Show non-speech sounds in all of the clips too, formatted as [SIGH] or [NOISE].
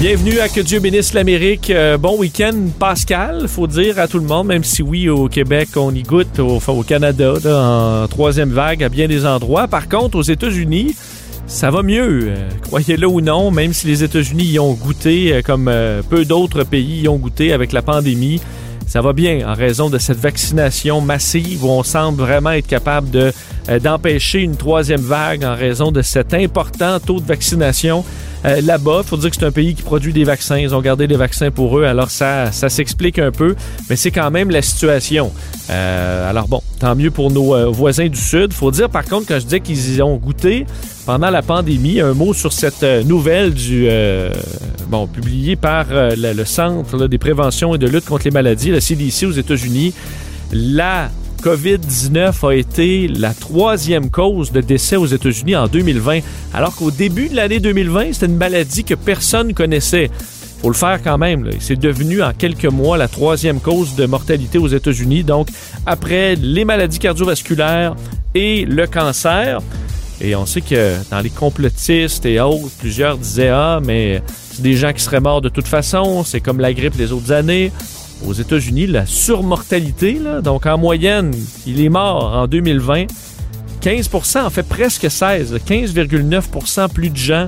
Bienvenue à Que Dieu bénisse l'Amérique. Euh, bon week-end Pascal, faut dire à tout le monde, même si oui, au Québec, on y goûte, au, au Canada, en troisième vague à bien des endroits. Par contre, aux États-Unis, ça va mieux, euh, croyez-le ou non, même si les États-Unis y ont goûté, euh, comme peu d'autres pays y ont goûté avec la pandémie. Ça va bien en raison de cette vaccination massive où on semble vraiment être capable de, d'empêcher une troisième vague en raison de cet important taux de vaccination. Euh, là-bas, faut dire que c'est un pays qui produit des vaccins. Ils ont gardé des vaccins pour eux, alors ça, ça s'explique un peu, mais c'est quand même la situation. Euh, alors bon, tant mieux pour nos euh, voisins du Sud. faut dire par contre, quand je dis qu'ils y ont goûté pendant la pandémie, un mot sur cette nouvelle du bon publiée par le, le Centre des préventions et de lutte contre les maladies, la CDC aux États-Unis. La COVID-19 a été la troisième cause de décès aux États-Unis en 2020, alors qu'au début de l'année 2020, c'était une maladie que personne connaissait. Faut le faire quand même. C'est devenu en quelques mois la troisième cause de mortalité aux États-Unis. Donc, après les maladies cardiovasculaires et le cancer, et on sait que dans les complotistes et autres, plusieurs disaient Ah, mais c'est des gens qui seraient morts de toute façon, c'est comme la grippe les autres années. Aux États-Unis, la surmortalité, donc en moyenne, il est mort en 2020. 15% en fait presque 16, 15,9% plus de gens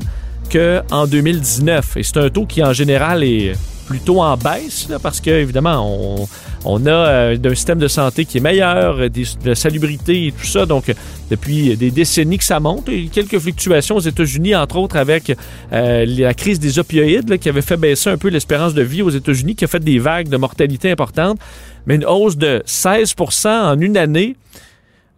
qu'en 2019. Et c'est un taux qui, en général, est plutôt en baisse, parce que, évidemment, on, on a euh, un système de santé qui est meilleur, des, de la salubrité et tout ça. Donc, depuis des décennies que ça monte, quelques fluctuations aux États-Unis, entre autres avec euh, la crise des opioïdes, qui avait fait baisser un peu l'espérance de vie aux États-Unis, qui a fait des vagues de mortalité importantes, mais une hausse de 16% en une année.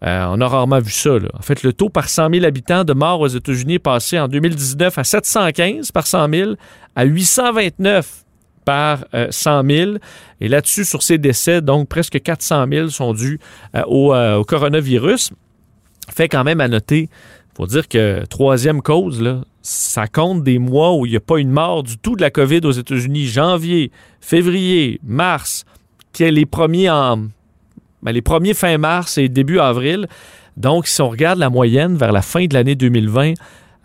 Euh, on a rarement vu ça. En fait, le taux par 100 000 habitants de morts aux États-Unis est passé en 2019 à 715 par 100 000 à 829 par euh, 100 000. Et là-dessus, sur ces décès, donc presque 400 000 sont dus euh, au, euh, au coronavirus. Fait quand même à noter, faut dire que troisième cause, là, ça compte des mois où il n'y a pas une mort du tout de la COVID aux États-Unis. Janvier, février, mars, qui est les premiers en ben, les premiers fin mars et début avril. Donc, si on regarde la moyenne vers la fin de l'année 2020,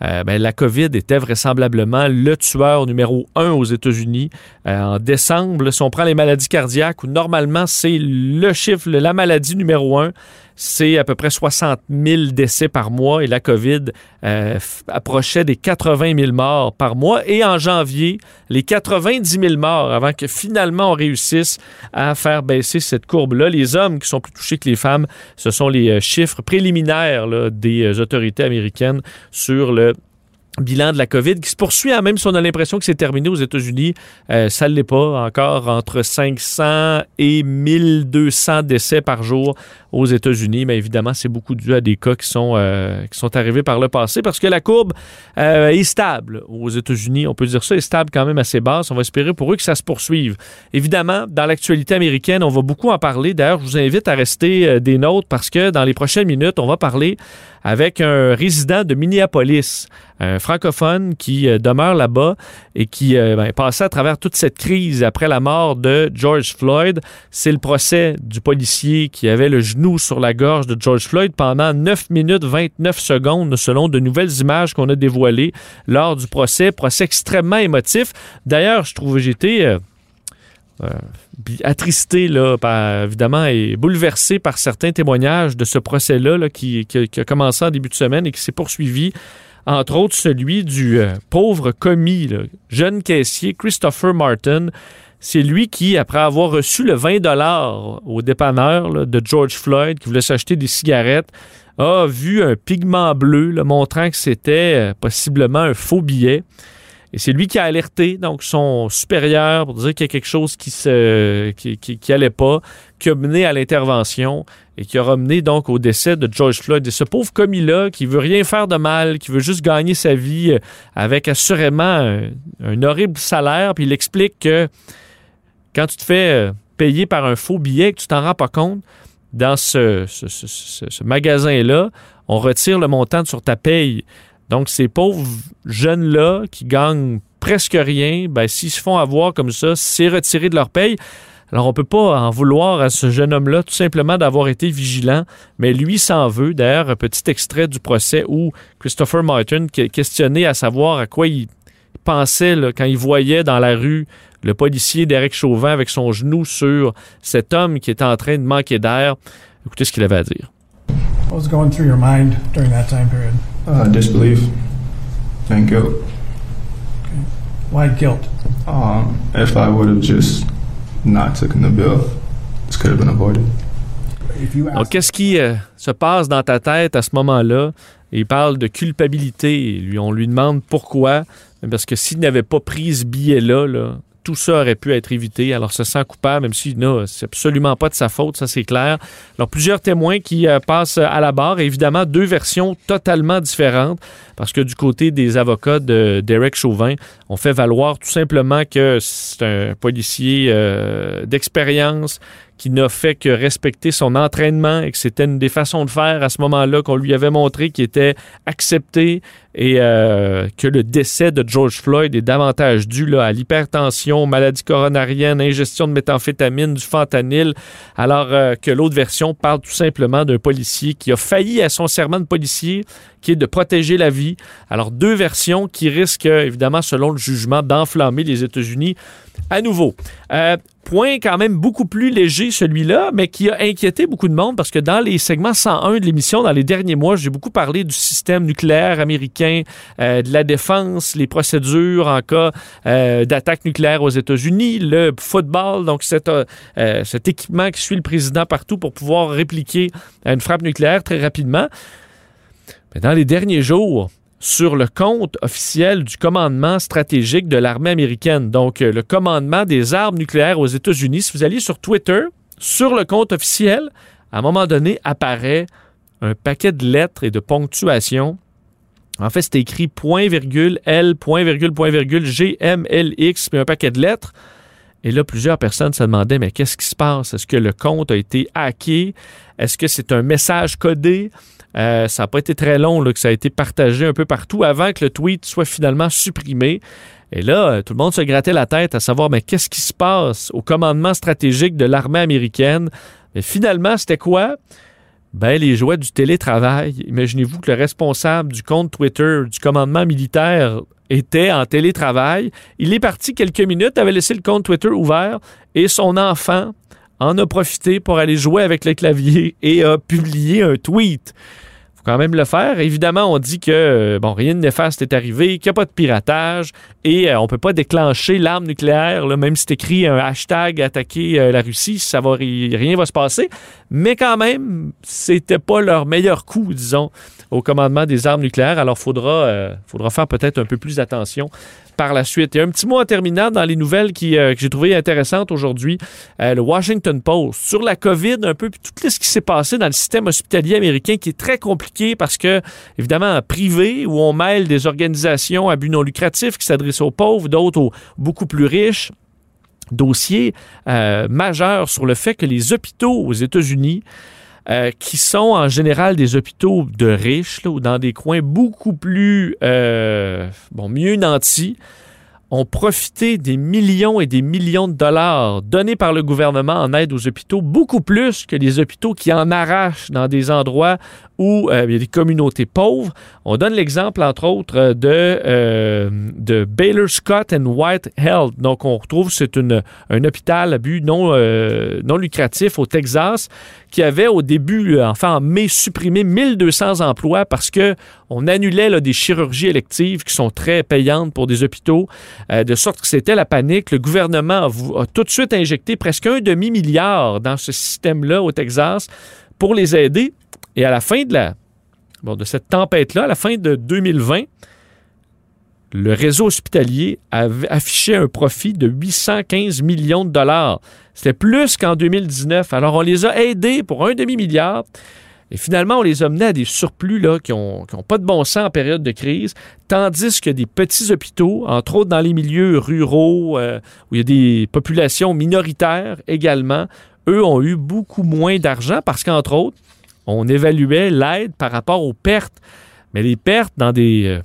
euh, ben, la COVID était vraisemblablement le tueur numéro un aux États-Unis. Euh, en décembre, si on prend les maladies cardiaques, où normalement c'est le chiffre, la maladie numéro un, c'est à peu près 60 000 décès par mois et la COVID euh, approchait des 80 000 morts par mois. Et en janvier, les 90 000 morts avant que finalement on réussisse à faire baisser cette courbe-là. Les hommes qui sont plus touchés que les femmes, ce sont les chiffres préliminaires des autorités américaines sur le bilan de la COVID qui se poursuit, hein, même si on a l'impression que c'est terminé aux États-Unis, euh, ça ne l'est pas. Encore entre 500 et 1200 décès par jour aux États-Unis, mais évidemment, c'est beaucoup dû à des cas qui sont, euh, qui sont arrivés par le passé parce que la courbe euh, est stable aux États-Unis. On peut dire ça, est stable quand même assez basse. On va espérer pour eux que ça se poursuive. Évidemment, dans l'actualité américaine, on va beaucoup en parler. D'ailleurs, je vous invite à rester euh, des nôtres parce que dans les prochaines minutes, on va parler avec un résident de Minneapolis, un francophone qui euh, demeure là-bas et qui euh, ben, passé à travers toute cette crise après la mort de George Floyd. C'est le procès du policier qui avait le genou sur la gorge de George Floyd pendant 9 minutes 29 secondes selon de nouvelles images qu'on a dévoilées lors du procès. Procès extrêmement émotif. D'ailleurs, je trouve j'étais... euh, attristé, là, évidemment, et bouleversé par certains témoignages de ce procès-là là, qui, a commencé en début de semaine et qui s'est poursuivi. Entre autres, celui du euh, pauvre commis, là, jeune caissier Christopher Martin. C'est lui qui, après avoir reçu le 20 au dépanneur de George Floyd, qui voulait s'acheter des cigarettes, a vu un pigment bleu montrant que c'était euh, possiblement un faux billet. Et c'est lui qui a alerté donc son supérieur pour dire qu'il y a quelque chose qui se qui, pas, qui a mené à l'intervention et qui aura mené donc au décès de George Floyd. Et ce pauvre commis-là qui veut rien faire de mal, qui veut juste gagner sa vie euh, avec assurément un, horrible salaire, puis il explique que quand tu te fais euh, payer par un faux billet, que tu t'en rends pas compte, dans ce- ce magasin-là, on retire le montant sur ta paye. Donc, ces pauvres jeunes-là qui gagnent presque rien, ben, s'ils se font avoir comme ça, c'est retiré de leur paye. Alors, on peut pas en vouloir à ce jeune homme-là tout simplement d'avoir été vigilant, mais lui s'en veut. D'ailleurs, un petit extrait du procès où Christopher Martin est questionné à savoir à quoi il pensait quand il voyait dans la rue le policier Derek Chauvin avec son genou sur cet homme qui était en train de manquer d'air. Écoutez ce qu'il avait à dire. What was going through your mind during that time period? Uh, disbelief and guilt. Why guilt? Um, if I would have just not taken the bill, this could have been avoided. Donc, qu'est-ce qui euh, se passe dans ta tête à ce moment-là? Il parle de culpabilité. Lui, on lui demande pourquoi. Parce que s'il n'avait pas pris ce billet-là, là, tout ça aurait pu être évité. Alors, se sent coupable, même si non, c'est absolument pas de sa faute, ça c'est clair. Alors, plusieurs témoins qui euh, passent à la barre. Évidemment, deux versions totalement différentes. Parce que du côté des avocats de Derek Chauvin, on fait valoir tout simplement que c'est un policier euh, d'expérience qui n'a fait que respecter son entraînement et que c'était une des façons de faire à ce moment-là qu'on lui avait montré qui était accepté et euh, que le décès de George Floyd est davantage dû là, à l'hypertension, maladie coronarienne, ingestion de méthamphétamine, du fentanyl, alors euh, que l'autre version parle tout simplement d'un policier qui a failli à son serment de policier, qui est de protéger la vie. Alors deux versions qui risquent évidemment, selon le jugement, d'enflammer les États-Unis à nouveau. Euh, point quand même beaucoup plus léger celui-là, mais qui a inquiété beaucoup de monde parce que dans les segments 101 de l'émission, dans les derniers mois, j'ai beaucoup parlé du système nucléaire américain, euh, de la défense, les procédures en cas euh, d'attaque nucléaire aux États-Unis, le football, donc cet, cet équipement qui suit le président partout pour pouvoir répliquer une frappe nucléaire très rapidement. Mais dans les derniers jours, sur le compte officiel du commandement stratégique de l'armée américaine, donc euh, le commandement des armes nucléaires aux États-Unis. Si vous allez sur Twitter, sur le compte officiel, à un moment donné apparaît un paquet de lettres et de ponctuation. En fait, c'est écrit point virgule L, point virgule, point virgule, G, M, L, X, puis un paquet de lettres. Et là, plusieurs personnes se demandaient, mais qu'est-ce qui se passe? Est-ce que le compte a été hacké? Est-ce que c'est un message codé? Euh, ça n'a pas été très long que ça a été partagé un peu partout avant que le tweet soit finalement supprimé. Et là, euh, tout le monde se grattait la tête à savoir, mais qu'est-ce qui se passe au commandement stratégique de l'armée américaine? Mais finalement, c'était quoi? Ben, les joies du télétravail. Imaginez-vous que le responsable du compte Twitter du commandement militaire était en télétravail. Il est parti quelques minutes, avait laissé le compte Twitter ouvert et son enfant en a profité pour aller jouer avec le clavier et a publié un tweet. Quand même le faire. Évidemment, on dit que euh, bon, rien de néfaste est arrivé, qu'il n'y a pas de piratage et euh, on peut pas déclencher l'arme nucléaire, là, même si c'est écrit un hashtag attaquer euh, la Russie, ça va ri- rien va se passer. Mais quand même, c'était pas leur meilleur coup, disons, au commandement des armes nucléaires. Alors, faudra, faudra faire peut-être un peu plus attention par la suite. Et un petit mot en terminant dans les nouvelles euh, que j'ai trouvées intéressantes aujourd'hui. Euh, le Washington Post sur la COVID, un peu puis tout ce qui s'est passé dans le système hospitalier américain qui est très compliqué parce que, évidemment, privé, où on mêle des organisations à but non lucratif qui s'adressent aux pauvres, d'autres aux beaucoup plus riches dossier euh, majeur sur le fait que les hôpitaux aux États-Unis, euh, qui sont en général des hôpitaux de riches, ou dans des coins beaucoup plus, euh, bon, mieux nantis, ont profité des millions et des millions de dollars donnés par le gouvernement en aide aux hôpitaux, beaucoup plus que les hôpitaux qui en arrachent dans des endroits où euh, il y a des communautés pauvres. On donne l'exemple, entre autres, de, euh, de Baylor Scott and White Health. Donc, on retrouve, c'est un hôpital à but non, euh, non lucratif au Texas qui avait au début, enfin en mai, supprimé 1200 emplois parce que on annulait des chirurgies électives qui sont très payantes pour des hôpitaux, euh, de sorte que c'était la panique. Le gouvernement a, tout de suite injecté presque un demi-milliard dans ce système-là au Texas pour les aider. Et à la fin de, la, de cette tempête-là, à la fin de 2020, le réseau hospitalier avait affiché un profit de 815 millions de dollars. C'était plus qu'en 2019. Alors, on les a aidés pour un demi-milliard. Et finalement, on les a menés à des surplus là, qui n'ont ont pas de bon sens en période de crise, tandis que des petits hôpitaux, entre autres dans les milieux ruraux, euh, où il y a des populations minoritaires également, eux ont eu beaucoup moins d'argent parce qu'entre autres, on évaluait l'aide par rapport aux pertes. Mais les pertes dans des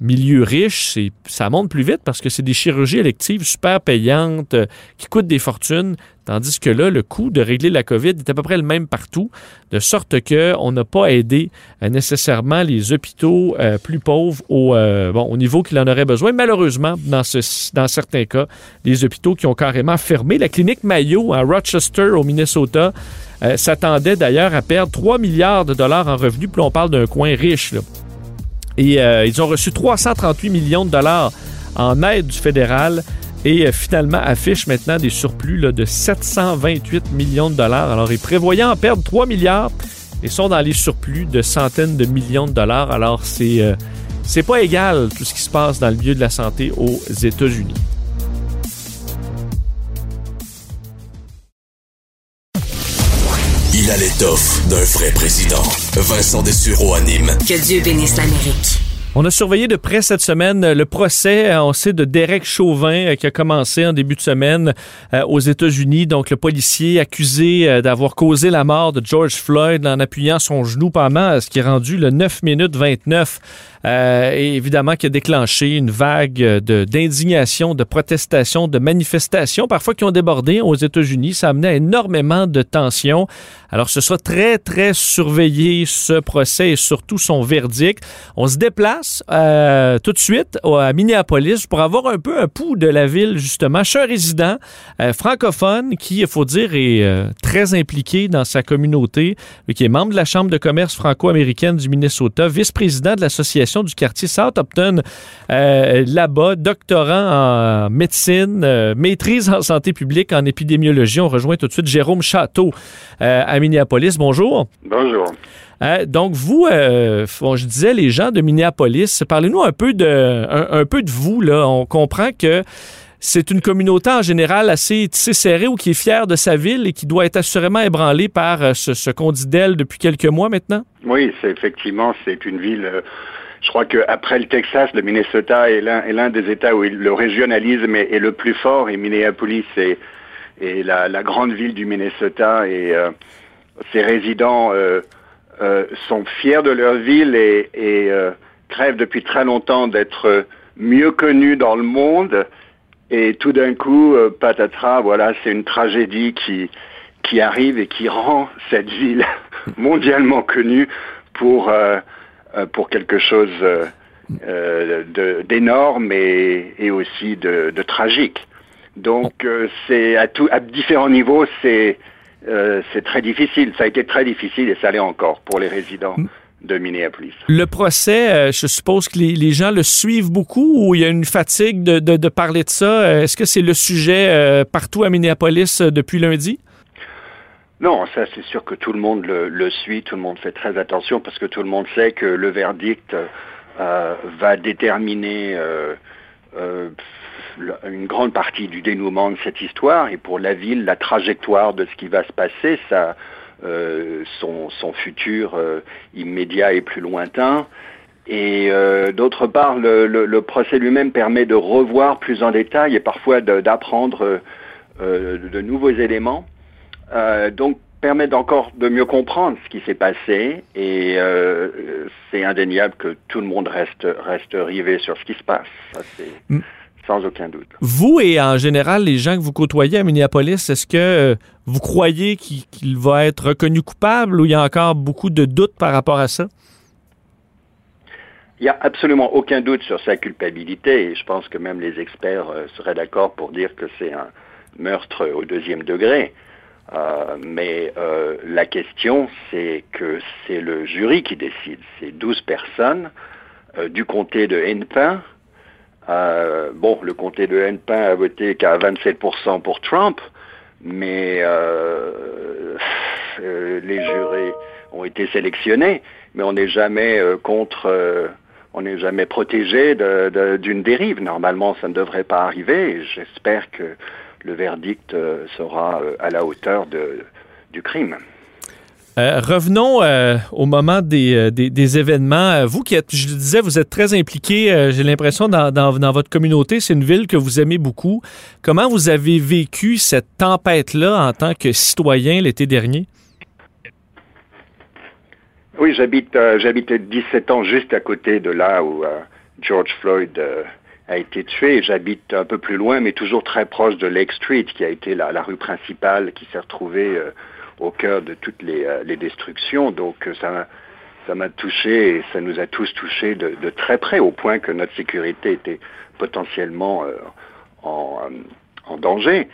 milieux riches, ça monte plus vite parce que c'est des chirurgies électives super payantes euh, qui coûtent des fortunes, tandis que là, le coût de régler la COVID est à peu près le même partout, de sorte qu'on n'a pas aidé euh, nécessairement les hôpitaux euh, plus pauvres au, niveau qu'il en aurait besoin. Malheureusement, dans, ce, dans certains cas, les hôpitaux qui ont carrément fermé. La clinique Mayo à Rochester, au Minnesota, s'attendait d'ailleurs à perdre 3 milliards de dollars en revenus, puis on parle d'un coin riche. Euh, ils ont reçu 338 millions de dollars en aide du fédéral et euh, finalement affichent maintenant des surplus de 728 millions de dollars. Alors, ils prévoyaient en perdre 3 milliards et sont dans les surplus de centaines de millions de dollars. Alors, c'est euh, c'est pas égal tout ce qui se passe dans le milieu de la santé aux États-Unis. L'étoffe d'un vrai président. Vincent Dessureau anime. Que Dieu bénisse l'Amérique. On a surveillé de près cette semaine le procès, on sait, de Derek Chauvin euh, qui a commencé en début de semaine euh, aux États-Unis. Donc, le policier accusé euh, d'avoir causé la mort de George Floyd en appuyant son genou pendant ce qui est rendu le 9 minutes 29 euh, et évidemment qui a déclenché une vague d'indignation, de, protestation, de manifestations, parfois qui ont débordé aux États-Unis. Ça a amené à énormément de tensions. Alors, ce sera très, très surveillé, ce procès et surtout son verdict. On se déplace euh, tout de suite à Minneapolis pour avoir un peu un pouls de la ville, justement. Suis un résident euh, francophone qui, il faut dire, est euh, très impliqué dans sa communauté, qui est membre de la Chambre de commerce franco-américaine du Minnesota, vice-président de l'association du quartier Southampton euh, là-bas, doctorant en médecine, euh, maîtrise en santé publique, en épidémiologie. On rejoint tout de suite Jérôme Château euh, à Minneapolis. Bonjour. Bonjour. donc vous, je disais les gens de Minneapolis, parlez-nous un peu de un, peu de vous là. On comprend que c'est une communauté en général assez tissée serrée ou qui est fière de sa ville et qui doit être assurément ébranlée par ce, ce qu'on dit d'elle depuis quelques mois maintenant. Oui, c'est effectivement c'est une ville je crois qu'après le Texas, le Minnesota est l'un des États où le régionalisme est, le plus fort et Minneapolis est, la, grande ville du Minnesota et euh, ses résidents euh, euh, sont fiers de leur ville et, crèvent depuis très longtemps d'être mieux connus dans le monde. Et tout d'un coup, patatras, voilà, c'est une tragédie qui, arrive et qui rend cette ville [LAUGHS] mondialement connue pour pour quelque chose euh, euh, d'énorme et, et, aussi de, de tragique. Donc c'est à, tout, à différents niveaux, c'est c'est très difficile. Ça a été très difficile et ça l'est encore pour les résidents de Minneapolis. Le procès, je suppose que les, les, gens le suivent beaucoup ou il y a une fatigue de, de, de parler de ça? Est-ce que c'est le sujet partout à Minneapolis depuis lundi? Non, ça c'est sûr que tout le monde le, suit, tout le monde fait très attention parce que tout le monde sait que le verdict euh, va déterminer euh, euh, une grande partie du dénouement de cette histoire et pour la ville, la trajectoire de ce qui va se passer, son, futur immédiat et plus lointain. Et d'autre part, le procès lui-même permet de revoir plus en détail et parfois d'apprendre de nouveaux éléments. Euh, donc permet encore de mieux comprendre ce qui s'est passé et euh, c'est indéniable que tout le monde reste, reste rivé sur ce qui se passe. Ça, c'est mm. sans aucun doute. Vous et en général les gens que vous côtoyez à Minneapolis, est-ce que euh, vous croyez qu'il va être reconnu coupable ou il y a encore beaucoup de doutes par rapport à ça? Il n'y a absolument aucun doute sur sa culpabilité et je pense que même les experts seraient d'accord pour dire que c'est un meurtre au deuxième degré. Euh, mais euh, la question, c'est que c'est le jury qui décide. C'est 12 personnes euh, du comté de Hennepin. bon, le comté de Hennepin a voté qu'à 27% pour Trump, mais les jurés ont été sélectionnés, mais on n'est jamais contre on n'est jamais protégé d'une dérive. Normalement, ça ne devrait pas arriver. J'espère que le verdict euh, sera euh, à la hauteur de, du crime. revenons au moment des, des, événements. Vous qui êtes, je le disais, vous êtes très impliqué, j'ai l'impression, dans, dans, dans, votre communauté. C'est une ville que vous aimez beaucoup. Comment vous avez vécu cette tempête-là en tant que citoyen l'été dernier? Oui, j'habite euh, j'habite 17 ans juste à côté de là où euh, George Floyd euh, a été tué. J'habite un peu plus loin, mais toujours très proche de Lake Street, qui a été la, rue principale qui s'est retrouvée au cœur de toutes les, les destructions. Donc ça ça m'a touché et ça nous a tous touchés de, très près, au point que notre sécurité était potentiellement en, danger.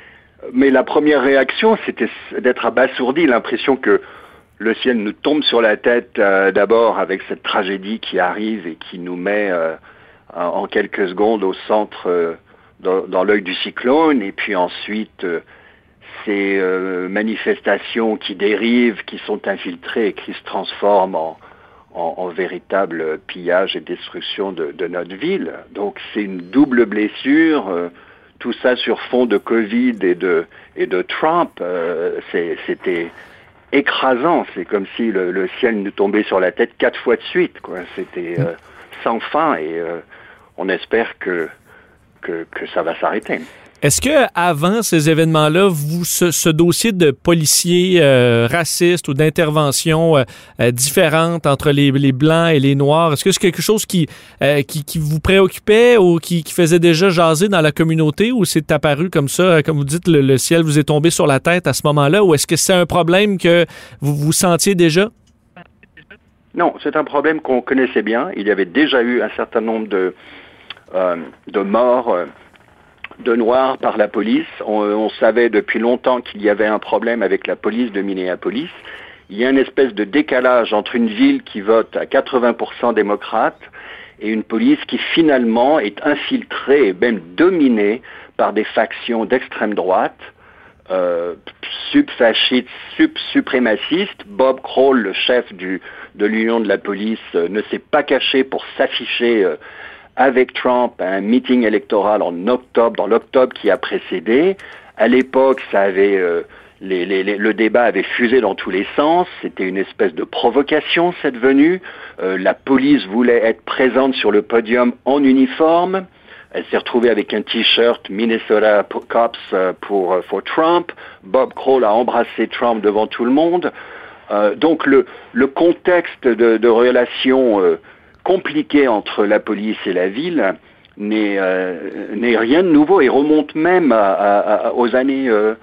Mais la première réaction, c'était d'être abasourdi, l'impression que le ciel nous tombe sur la tête euh, d'abord avec cette tragédie qui arrive et qui nous met euh, en quelques secondes au centre, euh, dans, l'œil du cyclone, et puis ensuite ces manifestations qui dérivent, qui sont infiltrées et qui se transforment en, en, véritable pillage et destruction de, notre ville. Donc c'est une double blessure, tout ça sur fond de Covid et de, et de Trump. C'était écrasant. C'est comme si le, ciel nous tombait sur la tête quatre fois de suite. C'était euh, sans fin et euh, on espère que, que, ça va s'arrêter. Est-ce que avant ces événements-là, vous ce, dossier de policiers euh, racistes ou d'interventions euh, euh, différentes entre les, blancs et les noirs, est-ce que c'est quelque chose qui, qui, vous préoccupait ou qui, faisait déjà jaser dans la communauté ou c'est apparu comme ça, comme vous dites, le, ciel vous est tombé sur la tête à ce moment-là ou est-ce que c'est un problème que vous vous sentiez déjà? Non, c'est un problème qu'on connaissait bien. Il y avait déjà eu un certain nombre de, de morts de noirs par la police. On, savait depuis longtemps qu'il y avait un problème avec la police de Minneapolis. Il y a une espèce de décalage entre une ville qui vote à 80% démocrate et une police qui finalement est infiltrée et même dominée par des factions d'extrême droite, euh, sub-fascistes, sub-suprémacistes. Bob Kroll, le chef du, de l'Union de la police, euh, ne s'est pas caché pour s'afficher euh, avec Trump à un meeting électoral en octobre, dans l'octobre qui a précédé. À l'époque, ça avait euh, le débat avait fusé dans tous les sens. C'était une espèce de provocation cette venue. La police voulait être présente sur le podium en uniforme. Elle s'est retrouvée avec un t-shirt Minnesota Cops pour, pour Trump. Bob Kroll a embrassé Trump devant tout le monde. Donc le, le contexte de, de relations compliqué entre la police et la ville n'est euh, rien de nouveau et remonte même aux années euh,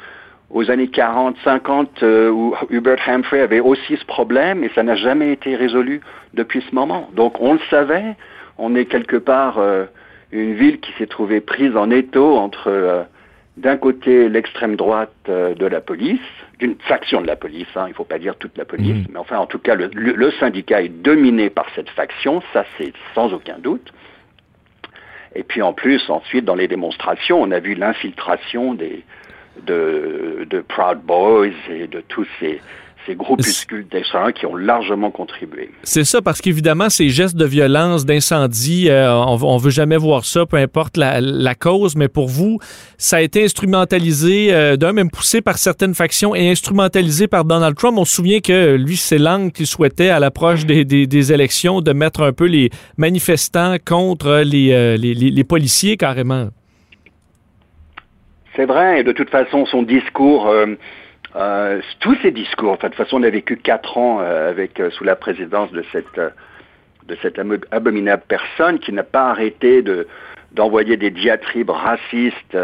aux années 40, 50 euh, où Hubert Humphrey avait aussi ce problème et ça n'a jamais été résolu depuis ce moment. Donc on le savait, on est quelque part une ville qui s'est trouvée prise en étau entre d'un côté l'extrême droite de la police d'une faction de la police, hein, il ne faut pas dire toute la police, mhm. mais enfin en tout cas le, le, syndicat est dominé par cette faction, ça c'est sans aucun doute. Et puis en plus, ensuite, dans les démonstrations, on a vu l'infiltration des, de, de Proud Boys et de tous ces, ces groupuscules d'extrême qui ont largement contribué. C'est ça, parce qu'évidemment, ces gestes de violence, d'incendie, euh, on, ne veut jamais voir ça, peu importe la, cause, mais pour vous, ça a été instrumentalisé, euh, d'un même poussé par certaines factions et instrumentalisé par Donald Trump. On se souvient que lui, c'est l'angle qu'il souhaitait à l'approche des, des, élections de mettre un peu les manifestants contre les, euh, les, les policiers carrément. C'est vrai, et de toute façon, son discours euh, tous ces discours, enfin, de toute façon, on a vécu quatre ans euh, avec euh, sous la présidence de cette de cette abominable personne qui n'a pas arrêté de d'envoyer des diatribes racistes,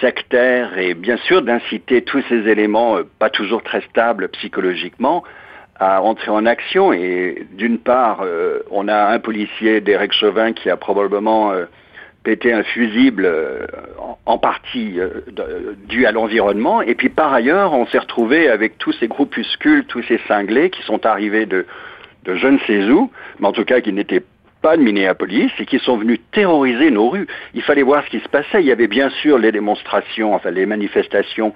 sectaires et bien sûr d'inciter tous ces éléments pas toujours très stables psychologiquement à entrer en action. Et d'une part, on a un policier, Derek Chauvin, qui a probablement pété un fusible euh, en partie euh, dû à l'environnement. Et puis par ailleurs, on s'est retrouvé avec tous ces groupuscules, tous ces cinglés qui sont arrivés de, de je ne sais où, mais en tout cas qui n'étaient pas de Minneapolis et qui sont venus terroriser nos rues. Il fallait voir ce qui se passait. Il y avait bien sûr les démonstrations, enfin les manifestations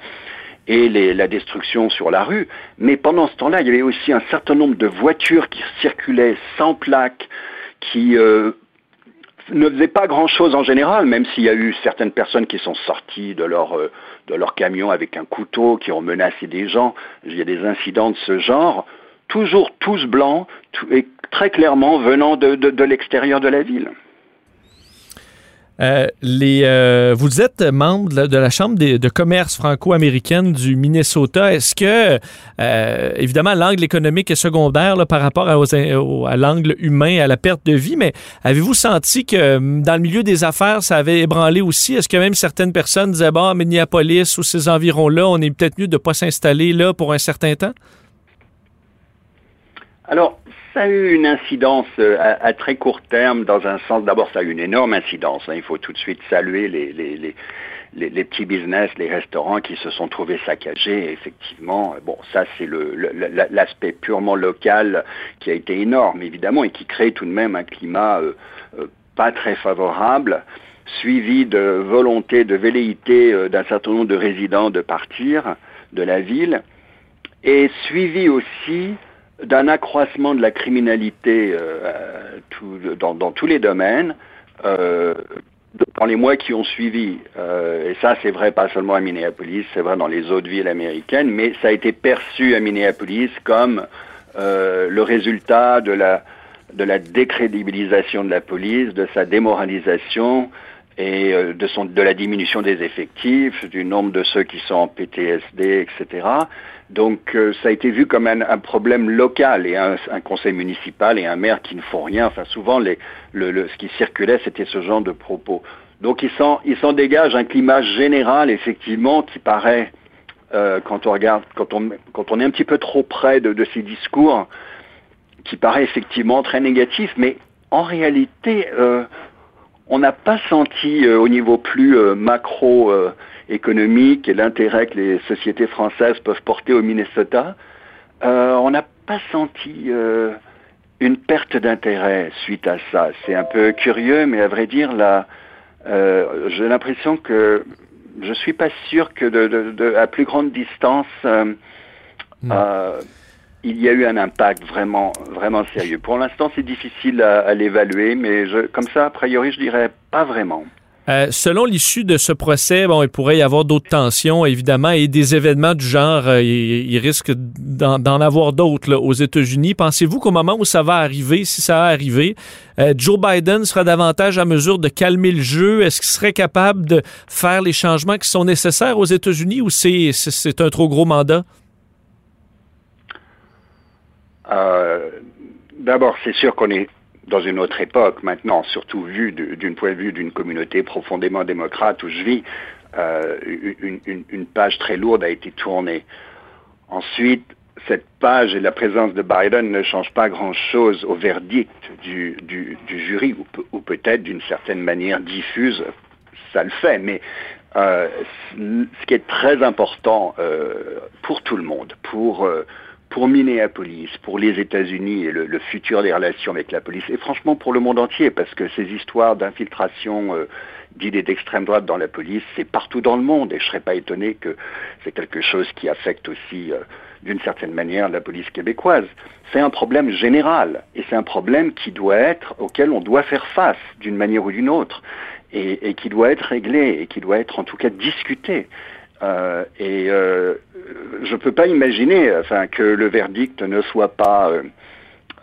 et les, la destruction sur la rue, mais pendant ce temps-là, il y avait aussi un certain nombre de voitures qui circulaient sans plaque, qui euh, ne faisait pas grand-chose en général, même s'il y a eu certaines personnes qui sont sorties de leur, euh, de leur camion avec un couteau, qui ont menacé des gens. Il y a des incidents de ce genre, toujours tous blancs, et très clairement venant de, de l'extérieur de la ville. Euh, euh, vous êtes membre de la, Chambre de commerce franco-américaine du Minnesota. Est-ce que, euh, évidemment, l'angle économique est secondaire par rapport à, l'angle humain, à la perte de vie, mais avez-vous senti que dans le milieu des affaires, ça avait ébranlé aussi? Est-ce que même certaines personnes disaient, bon, Minneapolis ou ces environs-là, on est peut-être mieux de ne pas s'installer là pour un certain temps? Alors, ça a eu une incidence euh, à, très court terme, dans un sens, d'abord ça a eu une énorme incidence. Hein. il faut tout de suite saluer les, petits business, les restaurants qui se sont trouvés saccagés. Effectivement, bon, ça c'est l'aspect le, purement local qui a été énorme, évidemment, et qui crée tout de même un climat euh, euh, pas très favorable suivi de volonté, de velléité d'un certain nombre de résidents de partir de la ville, et suivi aussi d'un accroissement de la criminalité euh, tout, dans, dans, tous les domaines euh, dans les mois qui ont suivi. Euh, et ça, c'est vrai pas seulement à Minneapolis, c'est vrai dans les autres villes américaines, mais ça a été perçu à Minneapolis comme euh, le résultat de la, de la décrédibilisation de la police, de sa démoralisation et euh, de, son, de la diminution des effectifs, du nombre de ceux qui sont en PTSD, etc. Donc euh, ça a été vu comme un, un problème local et un, un, conseil municipal et un maire qui ne font rien. Enfin souvent les, le, le, ce qui circulait c'était ce genre de propos. Donc il s'en, s'en dégage un climat général effectivement qui paraît euh, quand on regarde, quand on, quand on est un petit peu trop près de, de ces discours, qui paraît effectivement très négatif, mais en réalité euh, on n'a pas senti euh, au niveau plus euh, macro économique et l'intérêt que les sociétés françaises peuvent porter au Minnesota, euh, on n'a pas senti euh, une perte d'intérêt suite à ça. C'est un peu curieux, mais à vrai dire, là, euh, j'ai l'impression que je suis pas sûr que de, de, de à plus grande distance, il y a eu un impact vraiment, vraiment sérieux. Pour l'instant, c'est difficile à, à l'évaluer, mais je, comme ça, a priori, je dirais pas vraiment. Euh, selon l'issue de ce procès, bon, il pourrait y avoir d'autres tensions, évidemment, et des événements du genre, euh, il, risque d'en avoir d'autres aux États-Unis. Pensez-vous qu'au moment où ça va arriver, si ça va arriver, euh, Joe Biden sera davantage à mesure de calmer le jeu? Est-ce qu'il serait capable de faire les changements qui sont nécessaires aux États-Unis ou c'est, c'est un trop gros mandat? D'abord, c'est sûr qu'on est dans une autre époque maintenant, surtout vu d'une point de vue d'une communauté profondément démocrate où je vis, euh, une, page très lourde a été tournée. Ensuite, cette page et la présence de Biden ne changent pas grand-chose au verdict du, jury, ou, peut-être d'une certaine manière diffuse, ça le fait, mais euh, ce qui est très important euh, pour tout le monde, pour pour Minneapolis, pour les États-Unis et le, futur des relations avec la police, et franchement pour le monde entier, parce que ces histoires d'infiltration euh, d'idées d'extrême droite dans la police, c'est partout dans le monde, et je ne serais pas étonné que c'est quelque chose qui affecte aussi, euh, d'une certaine manière, la police québécoise. C'est un problème général, et c'est un problème qui doit être, auquel on doit faire face, d'une manière ou d'une autre, et qui doit être réglé, et qui doit être en tout cas discuté. Euh, et euh, je ne peux pas imaginer enfin, que le verdict ne soit pas euh,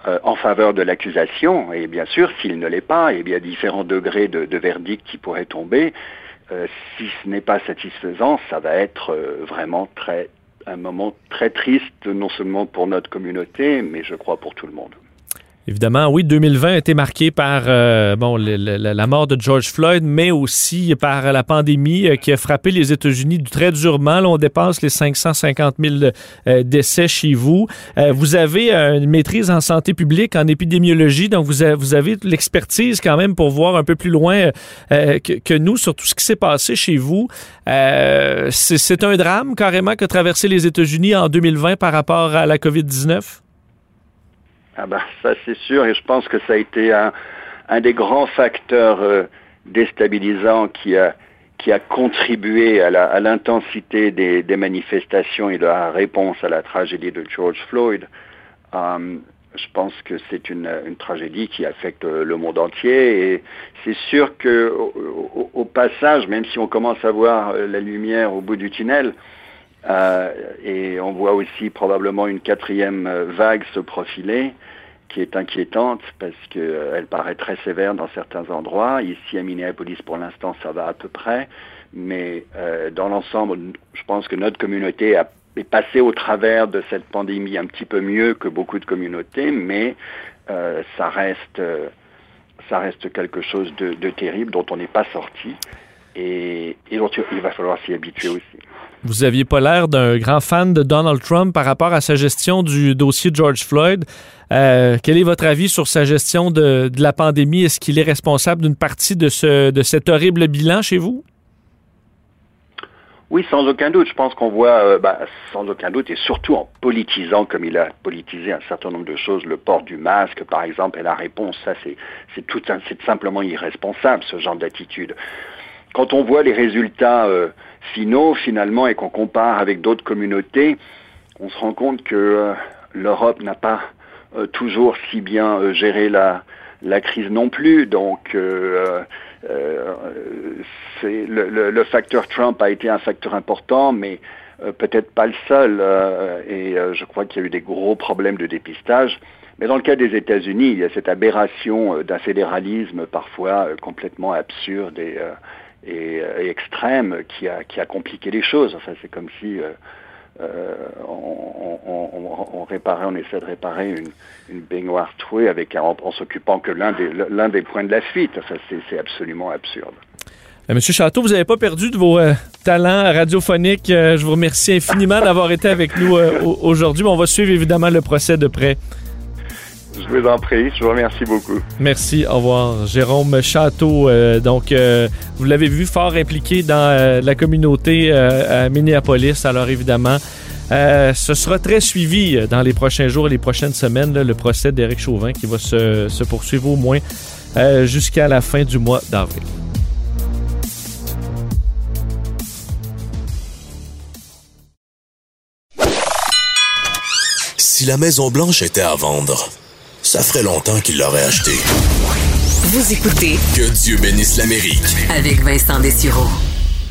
euh, en faveur de l'accusation. Et bien sûr, s'il ne l'est pas, il y a différents degrés de, de verdict qui pourraient tomber. Euh, si ce n'est pas satisfaisant, ça va être vraiment très un moment très triste, non seulement pour notre communauté, mais je crois pour tout le monde. Évidemment, oui, 2020 a été marqué par euh, bon, la mort de George Floyd, mais aussi par la pandémie euh, qui a frappé les États-Unis très durement. Là, on dépasse les 550 000 euh, décès chez vous. Vous avez une maîtrise en santé publique, en épidémiologie, donc vous, avez, vous avez l'expertise quand même pour voir un peu plus loin que, que, nous sur tout ce qui s'est passé chez vous. C'est un drame carrément que traversé les États-Unis en 2020 par rapport à la COVID-19? Ah bah ça c'est sûr et je pense que ça a été un, un des grands facteurs euh, déstabilisants qui a qui a contribué à l'intensité des, des, manifestations et de la réponse à la tragédie de George Floyd. Um, je pense que c'est une, une, tragédie qui affecte le monde entier et c'est sûr que au, au, passage, même si on commence à voir la lumière au bout du tunnel, euh, et on voit aussi probablement une quatrième vague se profiler qui est inquiétante parce qu'elle euh, paraît très sévère dans certains endroits. Ici à Minneapolis, pour l'instant, ça va à peu près, mais euh, dans l'ensemble, je pense que notre communauté a est passé au travers de cette pandémie un petit peu mieux que beaucoup de communautés, mais euh, ça reste euh, ça reste quelque chose de, de terrible dont on n'est pas sorti et, et dont il va falloir s'y habituer aussi. Vous aviez pas l'air d'un grand fan de Donald Trump par rapport à sa gestion du dossier George Floyd. Euh, quel est votre avis sur sa gestion de, la pandémie? Est-ce qu'il est responsable d'une partie de, ce, de cet horrible bilan chez vous? Oui, sans aucun doute. Je pense qu'on voit, euh, bah, sans aucun doute, et surtout en politisant comme il a politisé un certain nombre de choses, le port du masque, par exemple, et la réponse, ça, c'est, tout, simplement irresponsable, ce genre d'attitude. Quand on voit les résultats euh, finaux, finalement, et qu'on compare avec d'autres communautés, on se rend compte que euh, l'Europe n'a pas euh, toujours si bien euh, géré la, crise non plus. Donc, le, le, facteur Trump a été un facteur important, mais peut-être pas le seul. et je crois qu'il y a eu des gros problèmes de dépistage. Mais dans le cas des États-Unis, il y a cette aberration d'un fédéralisme parfois complètement absurde et, et, et, extrême qui a, qui a compliqué les choses. Enfin, c'est comme si euh, on, on, on, on, essaie de réparer une, une baignoire trouée avec, en, en s'occupant que l'un des, l'un des points de la fuite. Enfin, c'est absolument absurde. Euh, Monsieur Château, vous n'avez pas perdu de vos euh, talents radiophoniques. Euh, je vous remercie infiniment d'avoir été avec nous euh, aujourd'hui. On va suivre évidemment le procès de près. Je vous en prie, je vous remercie beaucoup. Merci, au revoir. Jérôme Château, euh, donc euh, vous l'avez vu, fort impliqué dans euh, la communauté à Minneapolis. Alors évidemment, ce sera très suivi dans les prochains jours et les prochaines semaines, là, le procès d'Éric Chauvin qui va se, se poursuivre au moins jusqu'à la fin du mois d'avril. Si la Maison Blanche était à vendre, ça ferait longtemps qu'il l'aurait acheté. Vous écoutez Que Dieu bénisse l'Amérique avec Vincent Dessureau.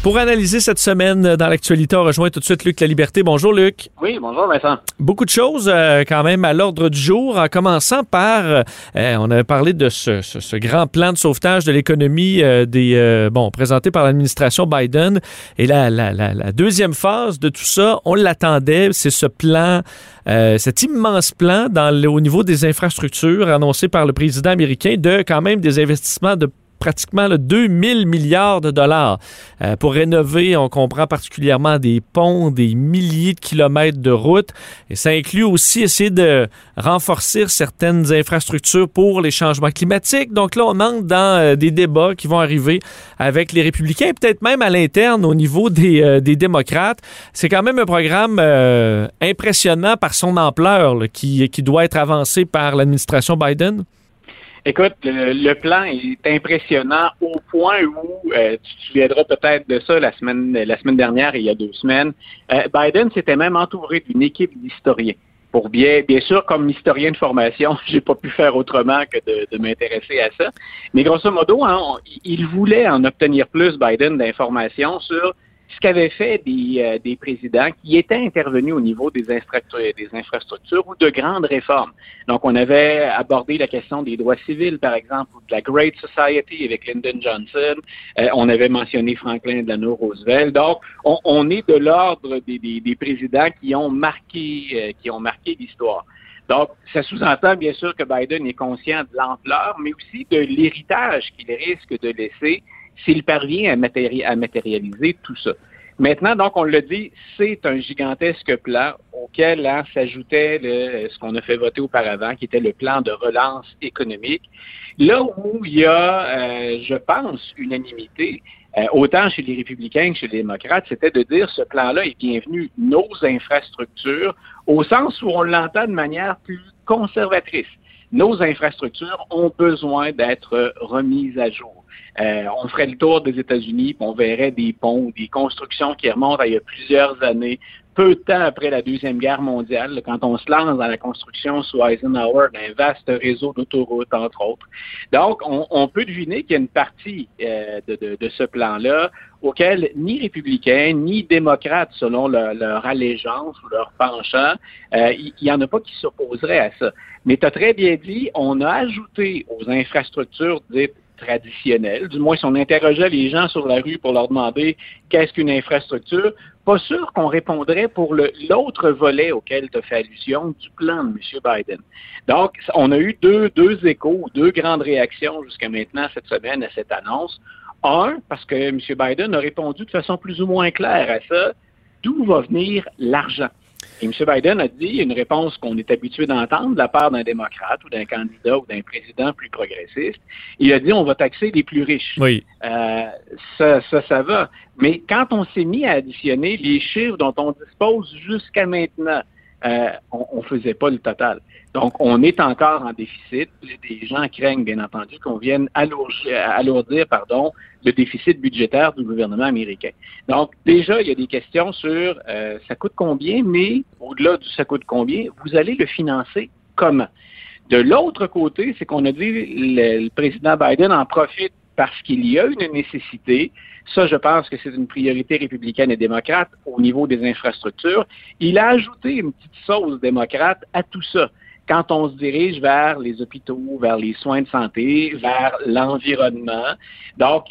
Pour analyser cette semaine dans l'actualité, on rejoint tout de suite Luc La Liberté. Bonjour Luc. Oui, bonjour Vincent. Beaucoup de choses euh, quand même à l'ordre du jour, en commençant par, euh, on avait parlé de ce, ce, ce, grand plan de sauvetage de l'économie euh, des, bon, présenté par l'administration Biden. Et la, la, la, la, deuxième phase de tout ça, on l'attendait, c'est ce plan, cet immense plan dans au niveau des infrastructures annoncé par le président américain de quand même des investissements de pratiquement là, 2000 milliards de dollars euh, pour rénover, on comprend particulièrement des ponts, des milliers de kilomètres de routes. Et ça inclut aussi essayer de renforcer certaines infrastructures pour les changements climatiques. Donc là, on entre dans euh, des débats qui vont arriver avec les républicains peut-être même à l'interne au niveau des, euh, des démocrates. C'est quand même un programme impressionnant par son ampleur qui, qui doit être avancé par l'administration Biden. Écoute, le, plan est impressionnant au point où euh, tu te souviendras peut-être de ça la semaine la semaine dernière, il y a deux semaines. Euh, Biden s'était même entouré d'une équipe d'historiens. Pour bien, bien sûr, comme historien de formation, [LAUGHS] j'ai pas pu faire autrement que de, de m'intéresser à ça. Mais grosso modo, hein, il voulait en obtenir plus Biden d'informations sur ce qu'avaient fait des, euh, des présidents qui étaient intervenus au niveau des, infrastructures ou de grandes réformes. Donc, on avait abordé la question des droits civils, par exemple, ou de la Great Society avec Lyndon Johnson. Euh, on avait mentionné Franklin Delano Roosevelt. Donc, on, on est de l'ordre des, des, des, présidents qui ont marqué, euh, qui ont marqué l'histoire. Donc, ça sous-entend bien sûr que Biden est conscient de l'ampleur, mais aussi de l'héritage qu'il risque de laisser s'il parvient à, matéri à, matérialiser tout ça. Maintenant, donc, on le dit, c'est un gigantesque plan auquel hein, s'ajoutait ce qu'on a fait voter auparavant, qui était le plan de relance économique. Là où il y a, euh, je pense, unanimité, euh, autant chez les républicains que chez les démocrates, c'était de dire ce plan-là est bienvenu nos infrastructures, au sens où on l'entend de manière plus conservatrice. Nos infrastructures ont besoin d'être remises à jour. Euh, on ferait le tour des États-Unis, on verrait des ponts, des constructions qui remontent à il y a plusieurs années, peu de temps après la Deuxième Guerre mondiale, quand on se lance dans la construction sous Eisenhower d'un vaste réseau d'autoroutes, entre autres. Donc, on, peut deviner qu'il y a une partie euh, de, ce plan-là auquel ni républicains, ni démocrates, selon leur allégeance ou leur penchant, euh, il n'y en a pas qui s'opposeraient à ça. Mais tu as très bien dit, on a ajouté aux infrastructures dites traditionnelles, du moins si on interrogeait les gens sur la rue pour leur demander qu'est-ce qu'une infrastructure, pas sûr qu'on répondrait pour l'autre volet auquel tu as fait allusion du plan de M. Biden. Donc, on a eu deux, deux échos, deux grandes réactions jusqu'à maintenant cette semaine à cette annonce. Un, parce que M. Biden a répondu de façon plus ou moins claire à ça, d'où va venir l'argent? Et M. Biden a dit une réponse qu'on est habitué d'entendre de la part d'un démocrate ou d'un candidat ou d'un président plus progressiste. Il a dit on va taxer les plus riches. Oui. Euh, ça, ça, ça va. Mais quand on s'est mis à additionner les chiffres dont on dispose jusqu'à maintenant, euh, on ne faisait pas le total. Donc, on est encore en déficit. Des gens craignent, bien entendu, qu'on vienne alourdir, pardon, le déficit budgétaire du gouvernement américain. Donc, déjà, il y a des questions sur euh, ça coûte combien, mais au-delà du ça coûte combien, vous allez le financer comment? De l'autre côté, c'est qu'on a dit le président Biden en profite parce qu'il y a une nécessité. Ça, je pense que c'est une priorité républicaine et démocrate au niveau des infrastructures. Il a ajouté une petite sauce démocrate à tout ça quand on se dirige vers les hôpitaux, vers les soins de santé, vers l'environnement. Donc,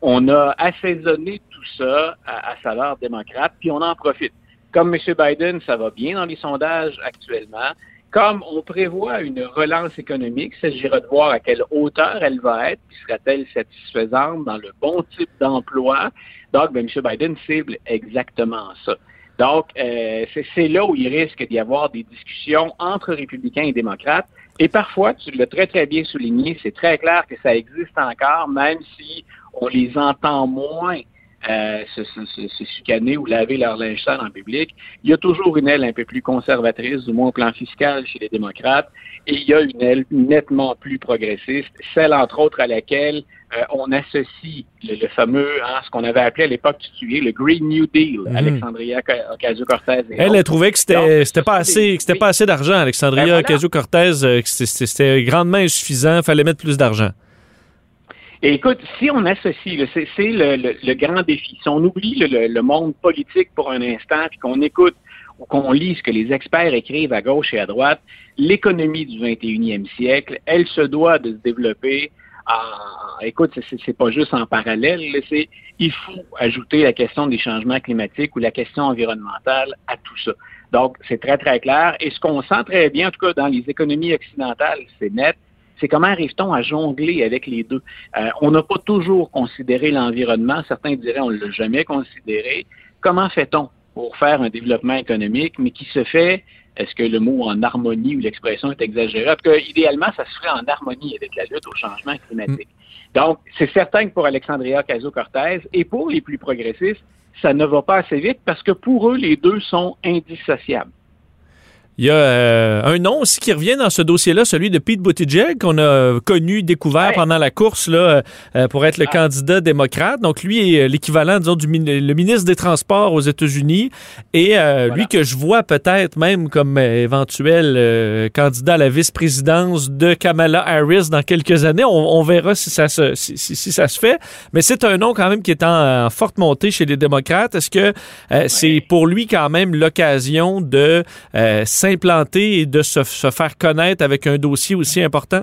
on, a assaisonné tout ça à, à saveur démocrate, puis on en profite. Comme M. Biden, ça va bien dans les sondages actuellement. Comme on prévoit une relance économique, il s'agira de voir à quelle hauteur elle va être, puis sera-t-elle satisfaisante dans le bon type d'emploi. Donc, ben, M. Biden cible exactement ça. Donc, euh, c'est là où il risque d'y avoir des discussions entre républicains et démocrates. Et parfois, tu l'as très, très bien souligné, c'est très clair que ça existe encore, même si on les entend moins euh, se, se, se, chicaner ou laver leur linge sale en public. Il y a toujours une aile un peu plus conservatrice, du moins au plan fiscal chez les démocrates, et il y a une aile nettement plus progressiste, celle entre autres à laquelle euh, on associe le, fameux, hein, ce qu'on avait appelé à l'époque tué, le Green New Deal, mhm. Alexandria Ocasio-Cortez. Elle, a trouvé que c'était pas assez, c'était pas assez d'argent, Alexandria ben Ocasio-Cortez, euh, c'était grandement insuffisant, fallait mettre plus d'argent. Écoute, si on associe, c'est le, grand défi. Si on oublie le, monde politique pour un instant, puis qu'on écoute ou qu'on lit ce que les experts écrivent à gauche et à droite, l'économie du 21e siècle, elle se doit de se développer. En, écoute, c'est pas juste en parallèle, c'est il faut ajouter la question des changements climatiques ou la question environnementale à tout ça. Donc, c'est très, très clair. Et ce qu'on sent très bien, en tout cas dans les économies occidentales, c'est net, c'est comment arrive-t-on à jongler avec les deux? Euh, on n'a pas toujours considéré l'environnement, certains diraient on ne l'a jamais considéré. Comment fait-on pour faire un développement économique, mais qui se fait, est-ce que le mot en harmonie ou l'expression est exagérée? Parce que idéalement, ça se ferait en harmonie avec la lutte au changement climatique. Mm. Donc, c'est certain que pour Alexandria Ocasio-Cortez et pour les plus progressistes, ça ne va pas assez vite parce que pour eux, les deux sont indissociables. Il y a euh, un nom aussi qui revient dans ce dossier-là, celui de Pete Buttigieg, qu'on a connu, découvert pendant la course là, euh, pour être le ah. candidat démocrate. Donc, lui est euh, l'équivalent, disons, du le ministre des Transports aux États-Unis. Et lui que je vois peut-être même comme éventuel candidat à la vice-présidence de Kamala Harris dans quelques années. On, verra si ça, se, si, si, ça se fait. Mais c'est un nom quand même qui est en, forte montée chez les démocrates. Est-ce que c'est pour lui quand même l'occasion de s'implanter et de se, faire connaître avec un dossier aussi important?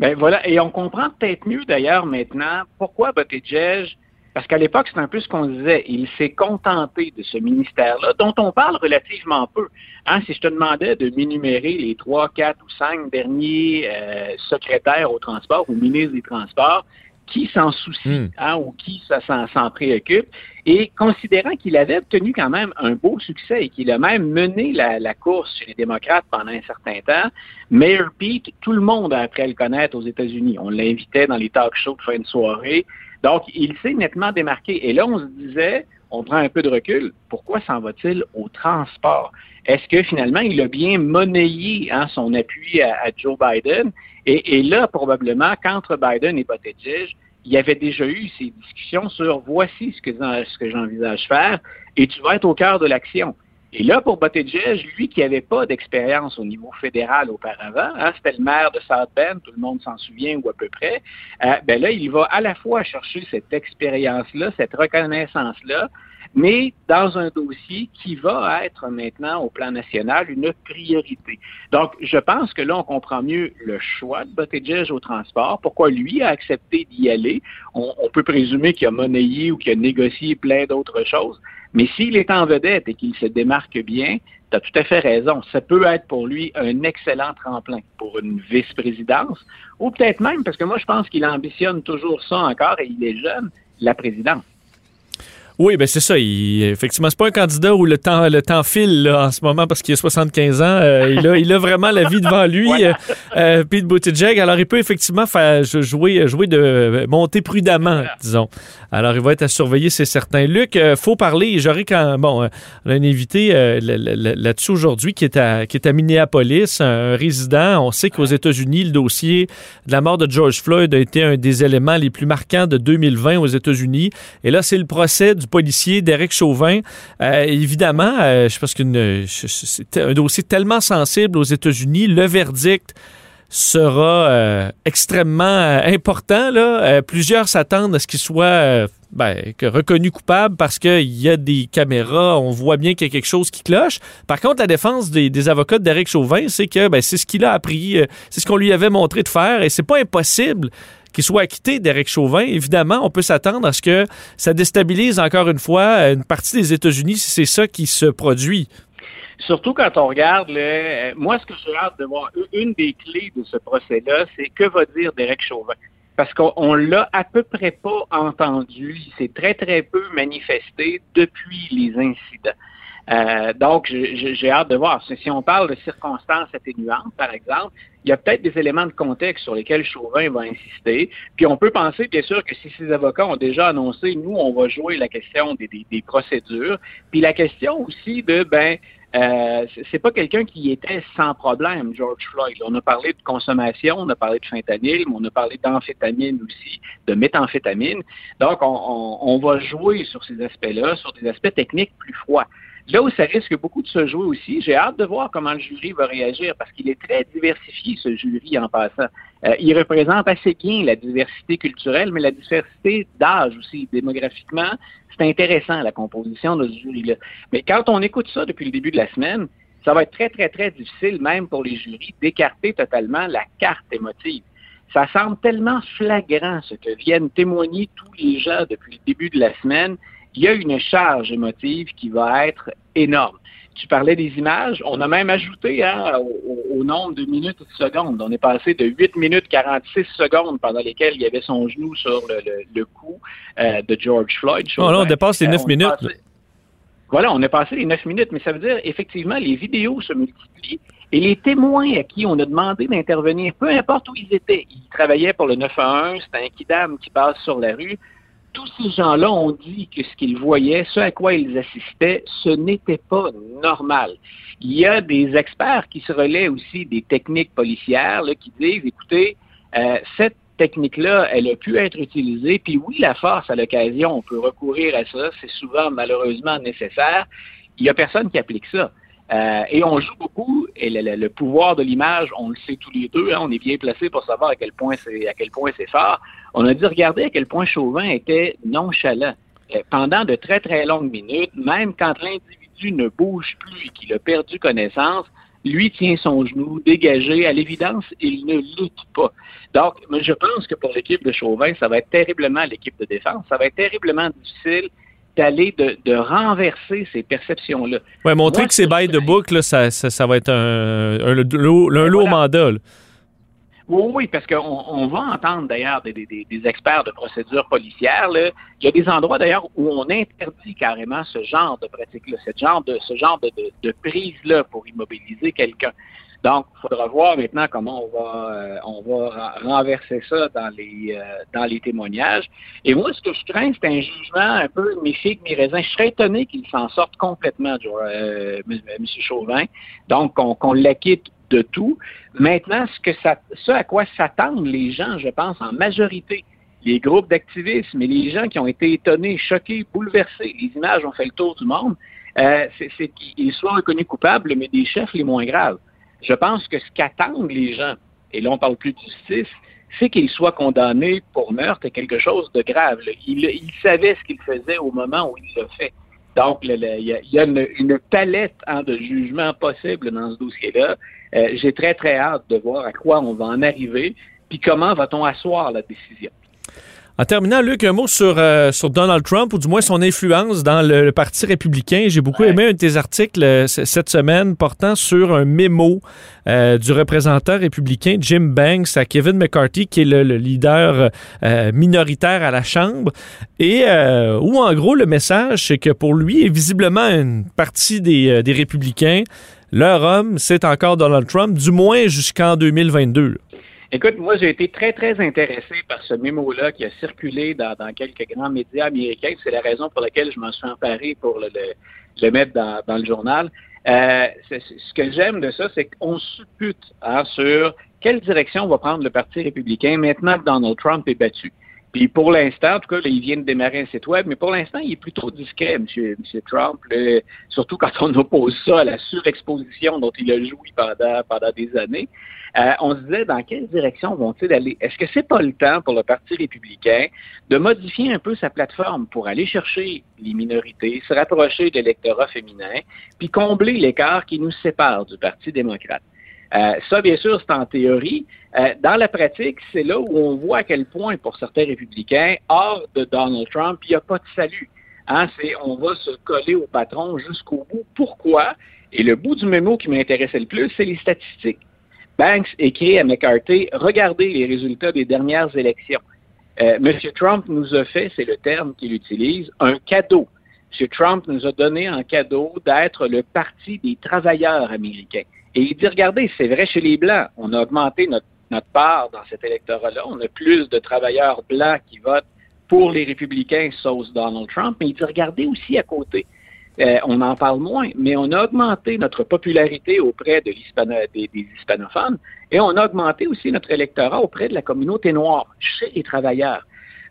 Ben voilà, et on comprend peut-être mieux d'ailleurs maintenant pourquoi Buttigieg, parce qu'à l'époque, c'est un peu ce qu'on disait, il s'est contenté de ce ministère-là, dont on parle relativement peu. Hein, si je te demandais de m'énumérer les trois, quatre ou cinq derniers euh, secrétaires au transport ou ministres des Transports, qui s'en soucie hmm. hein, ou qui s'en préoccupe. Et considérant qu'il avait obtenu quand même un beau succès et qu'il a même mené la, course chez les démocrates pendant un certain temps, Mayor Pete, tout le monde a appris à le connaître aux États-Unis. On l'invitait dans les talk shows de fin de soirée. Donc, il s'est nettement démarqué. Et là, on se disait, on prend un peu de recul, pourquoi s'en va-t-il au transport? Est-ce que finalement, il a bien monnayé hein, son appui à, Joe Biden? Et, là, probablement, qu'entre Biden et Buttigieg, il y avait déjà eu ces discussions sur voici ce que, j'envisage faire et tu vas être au cœur de l'action. Et là, pour Buttigieg, lui qui n'avait pas d'expérience au niveau fédéral auparavant, hein, c'était le maire de South Bend, tout le monde s'en souvient ou à peu près, euh, ben là, il va à la fois chercher cette expérience-là, cette reconnaissance-là, mais dans un dossier qui va être maintenant au plan national une priorité. Donc, je pense que là, on comprend mieux le choix de Buttigieg au transport, pourquoi lui a accepté d'y aller. On, on peut présumer qu'il a monnayé ou qu'il a négocié plein d'autres choses, mais s'il est en vedette et qu'il se démarque bien, tu as tout à fait raison. Ça peut être pour lui un excellent tremplin pour une vice-présidence, ou peut-être même, parce que moi je pense qu'il ambitionne toujours ça encore et il est jeune, la présidence. Oui, ben c'est ça. Il, effectivement, c'est pas un candidat où le temps, le temps file là, en ce moment parce qu'il a 75 ans. Euh, il, a, il a vraiment la vie devant lui, voilà. euh, Pete Buttigieg. Alors, il peut effectivement faire jouer, jouer de monter prudemment, disons. Alors, il va être à surveiller, c'est certain. Luc, euh, faut parler. J'aurais quand bon, euh, on a un invité euh, là-dessus aujourd'hui qui est à qui est à Minneapolis, un résident. On sait qu'aux États-Unis, le dossier de la mort de George Floyd a été un des éléments les plus marquants de 2020 aux États-Unis. Et là, c'est le procès du policier Derek Chauvin. Euh, évidemment, euh, je pense que c'est un dossier tellement sensible aux États-Unis. Le verdict sera euh, extrêmement important. Plusieurs s'attendent à ce qu'il soit ben, reconnu coupable parce qu'il y a des caméras, on voit bien qu'il y a quelque chose qui cloche. Par contre, la défense des, des avocats de Derek Chauvin, c'est que ben, c'est ce qu'il a appris, c'est ce qu'on lui avait montré de faire et c'est pas impossible qu'il soit acquitté, Derek Chauvin, évidemment, on peut s'attendre à ce que ça déstabilise encore une fois une partie des États-Unis si c'est ça qui se produit. Surtout quand on regarde, le, moi, ce que j'ai hâte de voir, une des clés de ce procès-là, c'est que va dire Derek Chauvin. Parce qu'on l'a à peu près pas entendu, il s'est très, très peu manifesté depuis les incidents. Euh, donc, j'ai hâte de voir. Si on parle de circonstances atténuantes, par exemple, il y a peut-être des éléments de contexte sur lesquels Chauvin va insister. Puis on peut penser, bien sûr, que si ces avocats ont déjà annoncé, nous, on va jouer la question des, des, des procédures. Puis la question aussi de, ben, euh, c'est pas quelqu'un qui était sans problème, George Floyd. On a parlé de consommation, on a parlé de fentanyl, mais on a parlé d'amphétamine aussi, de méthamphétamine. Donc, on, on, on va jouer sur ces aspects-là, sur des aspects techniques plus froids. Là où ça risque beaucoup de se jouer aussi, j'ai hâte de voir comment le jury va réagir parce qu'il est très diversifié, ce jury, en passant. Euh, il représente assez bien la diversité culturelle, mais la diversité d'âge aussi, démographiquement. C'est intéressant, la composition de ce jury-là. Mais quand on écoute ça depuis le début de la semaine, ça va être très, très, très difficile, même pour les jurys, d'écarter totalement la carte émotive. Ça semble tellement flagrant ce que viennent témoigner tous les gens depuis le début de la semaine il y a une charge émotive qui va être énorme. Tu parlais des images, on a même ajouté hein, au, au, nombre de minutes et de secondes. On est passé de 8 minutes 46 secondes pendant lesquelles il y avait son genou sur le, le, le cou euh, de George Floyd. Oh, là, on dépasse les 9 euh, minutes. Passé, voilà, on est passé les 9 minutes, mais ça veut dire effectivement les vidéos se multiplient et les témoins à qui on a demandé d'intervenir, peu importe où ils étaient, ils travaillaient pour le 911, c'était un kidam qui passe sur la rue, tous ces gens-là ont dit que ce qu'ils voyaient, ce à quoi ils assistaient, ce n'était pas normal. Il y a des experts qui se relaient aussi des techniques policières là, qui disent, écoutez, euh, cette technique-là, elle a pu être utilisée, puis oui, la force, à l'occasion, on peut recourir à ça, c'est souvent malheureusement nécessaire. Il n'y a personne qui applique ça. Euh, et on joue beaucoup, et le, pouvoir de l'image, on le sait tous les deux, hein, on est bien placé pour savoir à quel point c'est à quel point c'est fort. On a dû regarder à quel point Chauvin était nonchalant. Euh, pendant de très très longues minutes, même quand l'individu ne bouge plus et qu'il a perdu connaissance, lui tient son genou dégagé. À l'évidence, il ne lutte pas. Donc, je pense que pour l'équipe de Chauvin, ça va être terriblement l'équipe de défense, ça va être terriblement difficile d'aller de, de, renverser ces perceptions-là. Oui, montrer Moi, que c'est bail de boucle, ça, ça, ça, va être un, un, un, un lourd voilà. mandat. Là. Oui, oui, parce qu'on on va entendre d'ailleurs des, des, des, experts de procédures policières. Là. Il y a des endroits d'ailleurs où on interdit carrément ce genre de pratique-là, ce genre de ce genre de, de, de prise-là pour immobiliser quelqu'un. Donc, il faudra voir maintenant comment on va euh, on va renverser ça dans les euh, dans les témoignages. Et moi, ce que je crains, c'est un jugement un peu mi figue. Je serais étonné qu'il s'en sorte complètement, euh, M. Chauvin. Donc, qu'on qu l'acquitte de tout. Maintenant, ce, que ça, ce à quoi s'attendent les gens, je pense, en majorité, les groupes d'activisme et les gens qui ont été étonnés, choqués, bouleversés, les images ont fait le tour du monde, euh, c'est qu'il soit reconnu coupable, mais des chefs les moins graves. Je pense que ce qu'attendent les gens, et là on parle plus de justice, c'est qu'il soit condamné pour meurtre et quelque chose de grave. Il, savait ce qu'il faisait au moment où il le fait. Donc, il y a, une, palette hein, de jugements possibles dans ce dossier-là. Euh, j'ai très, très hâte de voir à quoi on va en arriver, puis comment va-t-on asseoir la décision. En terminant, Luc, un mot sur, euh, sur Donald Trump, ou du moins son influence dans le, Parti républicain. J'ai beaucoup aimé un de tes articles euh, cette semaine portant sur un mémo euh, du représentant républicain Jim Banks à Kevin McCarthy, qui est le, leader minoritaire à la Chambre, et où, en gros, le message, c'est que pour lui, et visiblement une partie des, des républicains, leur homme, c'est encore Donald Trump, du moins jusqu'en 2022. Écoute, moi, j'ai été très, très intéressé par ce mémo-là qui a circulé dans, quelques grands médias américains. C'est la raison pour laquelle je m'en suis emparé pour le, mettre dans, le journal. Euh, ce que j'aime de ça, c'est qu'on suppute hein, sur quelle direction va prendre le Parti républicain maintenant que Donald Trump est battu. Puis pour l'instant, en tout cas, il vient de démarrer un site web, mais pour l'instant, il est plutôt discret, M. Trump, surtout quand on oppose ça à la surexposition dont il a joui pendant, pendant des années. Euh, on se disait dans quelle direction vont-ils aller? Est-ce que c'est pas le temps pour le Parti républicain de modifier un peu sa plateforme pour aller chercher les minorités, se rapprocher de l'électorat féminin, puis combler l'écart qui nous sépare du Parti démocrate? Euh, ça, bien sûr, c'est en théorie. Euh, dans la pratique, c'est là où on voit à quel point, pour certains républicains, hors de Donald Trump, il n'y a pas de salut. Hein, on va se coller au patron jusqu'au bout. Pourquoi? Et le bout du mémo qui m'intéressait le plus, c'est les statistiques. Banks écrit à McCarthy, regardez les résultats des dernières élections. Euh, M. Trump nous a fait, c'est le terme qu'il utilise, un cadeau. M. Trump nous a donné un cadeau d'être le parti des travailleurs américains. Et il dit, regardez, c'est vrai chez les Blancs, on a augmenté notre, part dans cet électorat-là, on a plus de travailleurs blancs qui votent pour les républicains sauce Donald Trump, mais il dit, regardez aussi à côté. Euh, on en parle moins, mais on a augmenté notre popularité auprès de des, des, hispanophones et on a augmenté aussi notre électorat auprès de la communauté noire, chez les travailleurs.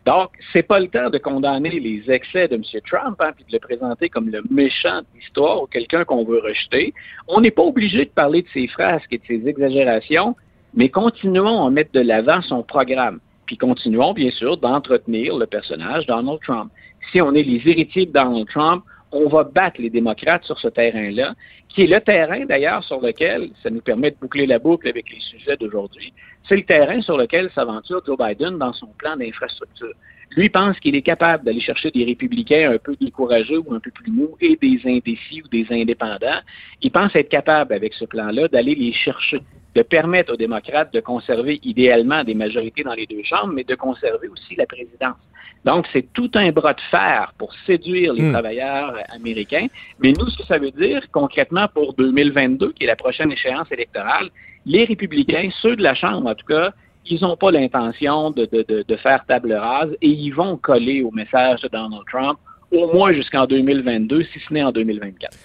Donc, c'est pas le temps de condamner les excès de M. Trump, hein, puis de le présenter comme le méchant de l'histoire ou quelqu'un qu'on veut rejeter. On n'est pas obligé de parler de ses frasques et de ses exagérations, mais continuons à mettre de l'avant son programme. Puis continuons, bien sûr, d'entretenir le personnage Donald Trump. Si on est les héritiers de Donald Trump, on va battre les démocrates sur ce terrain-là, qui est le terrain d'ailleurs sur lequel, ça nous permet de boucler la boucle avec les sujets d'aujourd'hui, c'est le terrain sur lequel s'aventure Joe Biden dans son plan d'infrastructure. Lui pense qu'il est capable d'aller chercher des républicains un peu décourageux ou un peu plus mous et des indécis ou des indépendants. Il pense être capable, avec ce plan-là, d'aller les chercher, de permettre aux démocrates de conserver idéalement des majorités dans les deux chambres, mais de conserver aussi la présidence. Donc, c'est tout un bras de fer pour séduire les hmm. travailleurs américains. Mais nous, ce que ça veut dire concrètement pour 2022, qui est la prochaine échéance électorale, les républicains, ceux de la Chambre en tout cas, ils n'ont pas l'intention de, de, faire table rase et ils vont coller au message de Donald Trump au moins jusqu'en 2022, si ce n'est en 2024.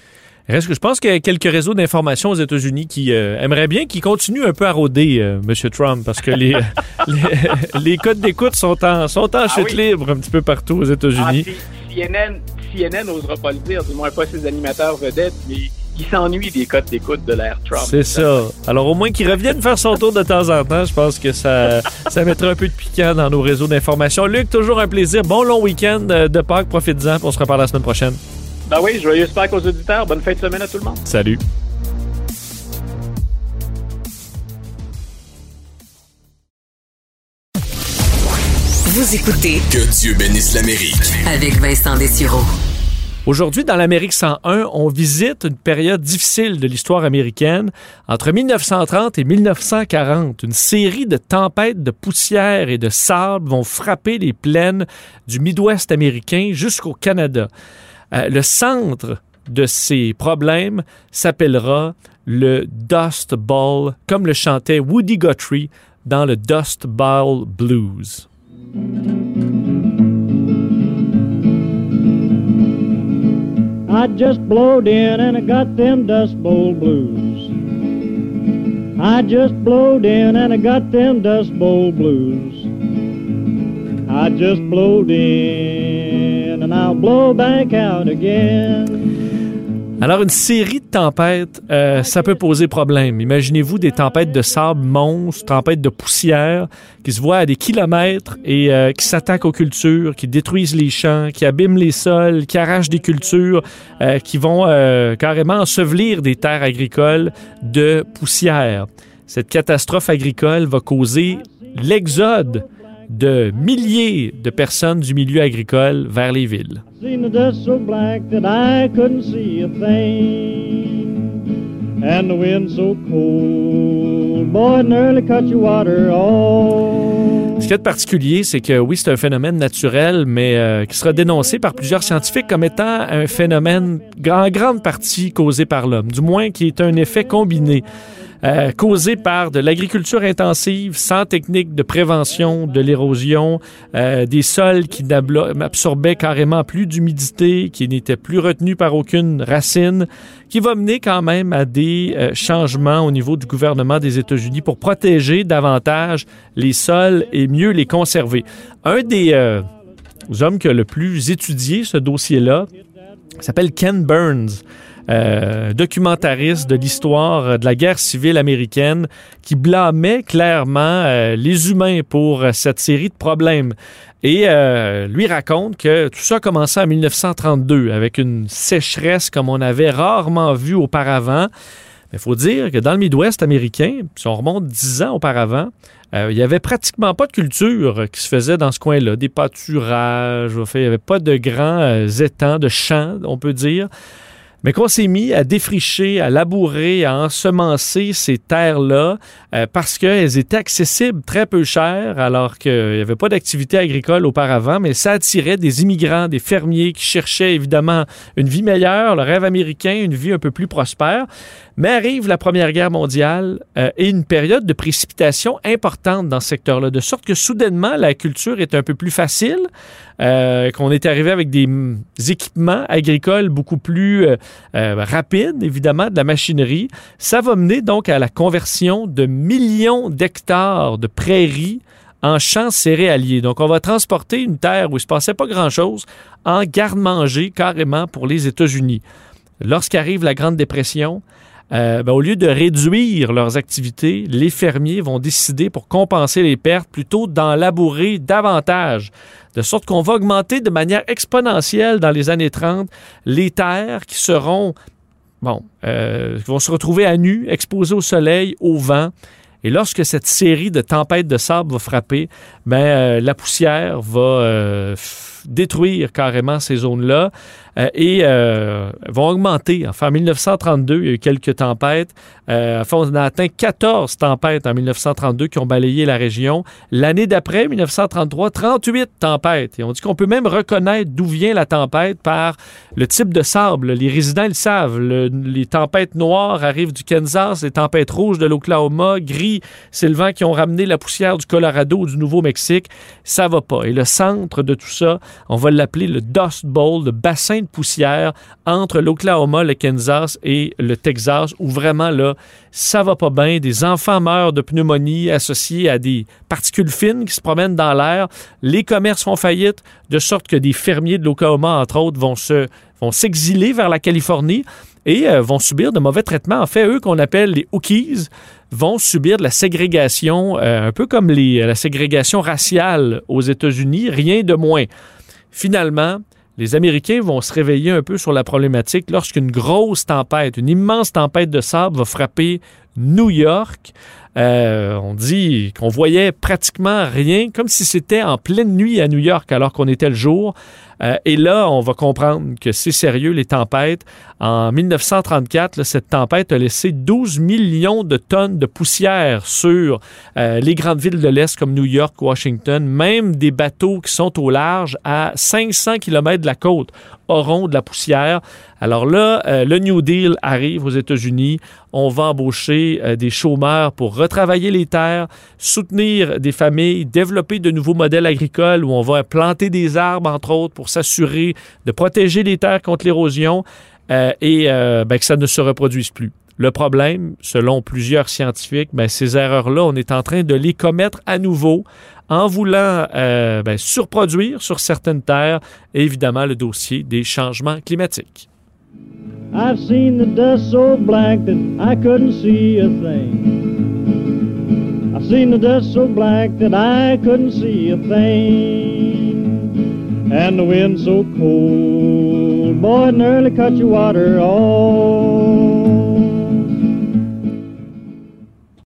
Est-ce que je pense qu'il y a quelques réseaux d'information aux États-Unis qui euh, aimeraient bien qu'il continue un peu à rôder euh, M. Trump parce que les, [LAUGHS] les, codes d'écoute sont en, sont en ah chute libre un petit peu partout aux États-Unis. Ah, CNN, CNN n'osera pas le dire, du moins pas ses animateurs vedettes, mais il s'ennuie des codes d'écoute de l'ère Trump. C'est ça. Alors au moins qu'il revienne faire son tour de temps en temps, je pense que ça, ça mettra un peu de piquant dans nos réseaux d'information. Luc, toujours un plaisir. Bon long week-end de Pâques. Profites-en. On se reparle la semaine prochaine. Ben oui, joyeux Pâques aux auditeurs. Bonne fin de semaine à tout le monde. Salut. Vous écoutez Que Dieu bénisse l'Amérique avec Vincent Dessureau. Aujourd'hui, dans l'Amérique 101, on visite une période difficile de l'histoire américaine. Entre 1930 et 1940, une série de tempêtes de poussière et de sable vont frapper les plaines du Midwest américain jusqu'au Canada. Euh, le centre de ces problèmes s'appellera le Dust Bowl, comme le chantait Woody Guthrie dans le Dust Bowl Blues. I just blowed in and I got them Dust Bowl Blues. I just blowed in and I got them Dust Bowl Blues. I just blowed in and I'll blow back out again. Alors, une série de tempêtes, euh, ça peut poser problème. Imaginez-vous des tempêtes de sable monstres, tempêtes de poussière qui se voient à des kilomètres et euh, qui s'attaquent aux cultures, qui détruisent les champs, qui abîment les sols, qui arrachent des cultures, euh, qui vont carrément ensevelir des terres agricoles de poussière. Cette catastrophe agricole va causer l'exode de milliers de personnes du milieu agricole vers les villes. Ce qui est particulier, c'est que oui, c'est un phénomène naturel, mais euh, qui sera dénoncé par plusieurs scientifiques comme étant un phénomène en grande partie causé par l'homme, du moins qui est un effet combiné. Euh, causé par de l'agriculture intensive sans technique de prévention de l'érosion, euh, des sols qui absorbaient carrément plus d'humidité, qui n'étaient plus retenus par aucune racine, qui va mener quand même à des euh, changements au niveau du gouvernement des États-Unis pour protéger davantage les sols et mieux les conserver. Un des hommes qui a le plus étudié ce dossier-là s'appelle Ken Burns. Euh, documentariste de l'histoire de la guerre civile américaine qui blâmait clairement euh, les humains pour cette série de problèmes. Et euh, lui raconte que tout ça a commencé en 1932 avec une sécheresse comme on avait rarement vu auparavant. Il faut dire que dans le Midwest américain, si on remonte dix ans auparavant, il n'y avait pratiquement pas de culture qui se faisait dans ce coin-là, des pâturages, il n'y avait pas de grands étangs, de champs, on peut dire mais qu'on s'est mis à défricher, à labourer, à ensemencer ces terres-là euh, parce qu'elles étaient accessibles très peu chères alors qu'il n'y avait pas d'activité agricole auparavant, mais ça attirait des immigrants, des fermiers qui cherchaient évidemment une vie meilleure, le rêve américain, une vie un peu plus prospère. Mais arrive la Première Guerre mondiale euh, et une période de précipitation importante dans ce secteur-là, de sorte que soudainement, la culture est un peu plus facile, euh, qu'on est arrivé avec des, équipements agricoles beaucoup plus euh, rapides, évidemment, de la machinerie. Ça va mener donc à la conversion de millions d'hectares de prairies en champs céréaliers. Donc, on va transporter une terre où il ne se passait pas grand-chose en garde-manger carrément pour les États-Unis. Lorsqu'arrive la Grande Dépression, euh, ben, au lieu de réduire leurs activités, les fermiers vont décider pour compenser les pertes plutôt d'en labourer davantage. De sorte qu'on va augmenter de manière exponentielle dans les années 30 les terres qui seront, bon, euh, qui vont se retrouver à nu, exposées au soleil, au vent. Et lorsque cette série de tempêtes de sable va frapper, ben, euh, la poussière va détruire carrément ces zones-là. Euh, et euh, vont augmenter. Enfin, en 1932, il y a eu quelques tempêtes. Euh, enfin, on a atteint 14 tempêtes en 1932 qui ont balayé la région. L'année d'après, 1933, 38 tempêtes. Et on dit qu'on peut même reconnaître d'où vient la tempête par le type de sable. Les résidents le savent. les tempêtes noires arrivent du Kansas, les tempêtes rouges de l'Oklahoma, gris, c'est le vent qui ont ramené la poussière du Colorado ou du Nouveau-Mexique. Ça va pas. Et le centre de tout ça, on va l'appeler le Dust Bowl, le bassin de poussière entre l'Oklahoma, le Kansas et le Texas, où vraiment là, ça va pas bien. Des enfants meurent de pneumonie associés à des particules fines qui se promènent dans l'air. Les commerces font faillite, de sorte que des fermiers de l'Oklahoma, entre autres, vont se vont s'exiler vers la Californie et euh, vont subir de mauvais traitements. En fait, eux qu'on appelle les Hookies vont subir de la ségrégation, euh, un peu comme la ségrégation raciale aux États-Unis, rien de moins. Finalement, les Américains vont se réveiller un peu sur la problématique lorsqu'une grosse tempête, une immense tempête de sable va frapper New York. Euh, on dit qu'on voyait pratiquement rien, comme si c'était en pleine nuit à New York alors qu'on était le jour. Euh, et là, on va comprendre que c'est sérieux, les tempêtes. En 1934, cette tempête a laissé 12 millions de tonnes de poussière sur euh, les grandes villes de l'Est comme New York, Washington, même des bateaux qui sont au large à 500 km de la côte auront de la poussière. Alors là, le New Deal arrive aux États-Unis. On va embaucher des chômeurs pour retravailler les terres, soutenir des familles, développer de nouveaux modèles agricoles où on va planter des arbres, entre autres, pour s'assurer de protéger les terres contre l'érosion euh, et euh, ben, que ça ne se reproduise plus. Le problème, selon plusieurs scientifiques, ben, ces erreurs-là, on est en train de les commettre à nouveau en voulant euh, ben, surproduire sur certaines terres, évidemment, le dossier des changements climatiques. I've seen the dust so black that I couldn't see a thing. I've seen the dust so black that I couldn't see a thing. And the wind so cold, boy, nearly cut your water off.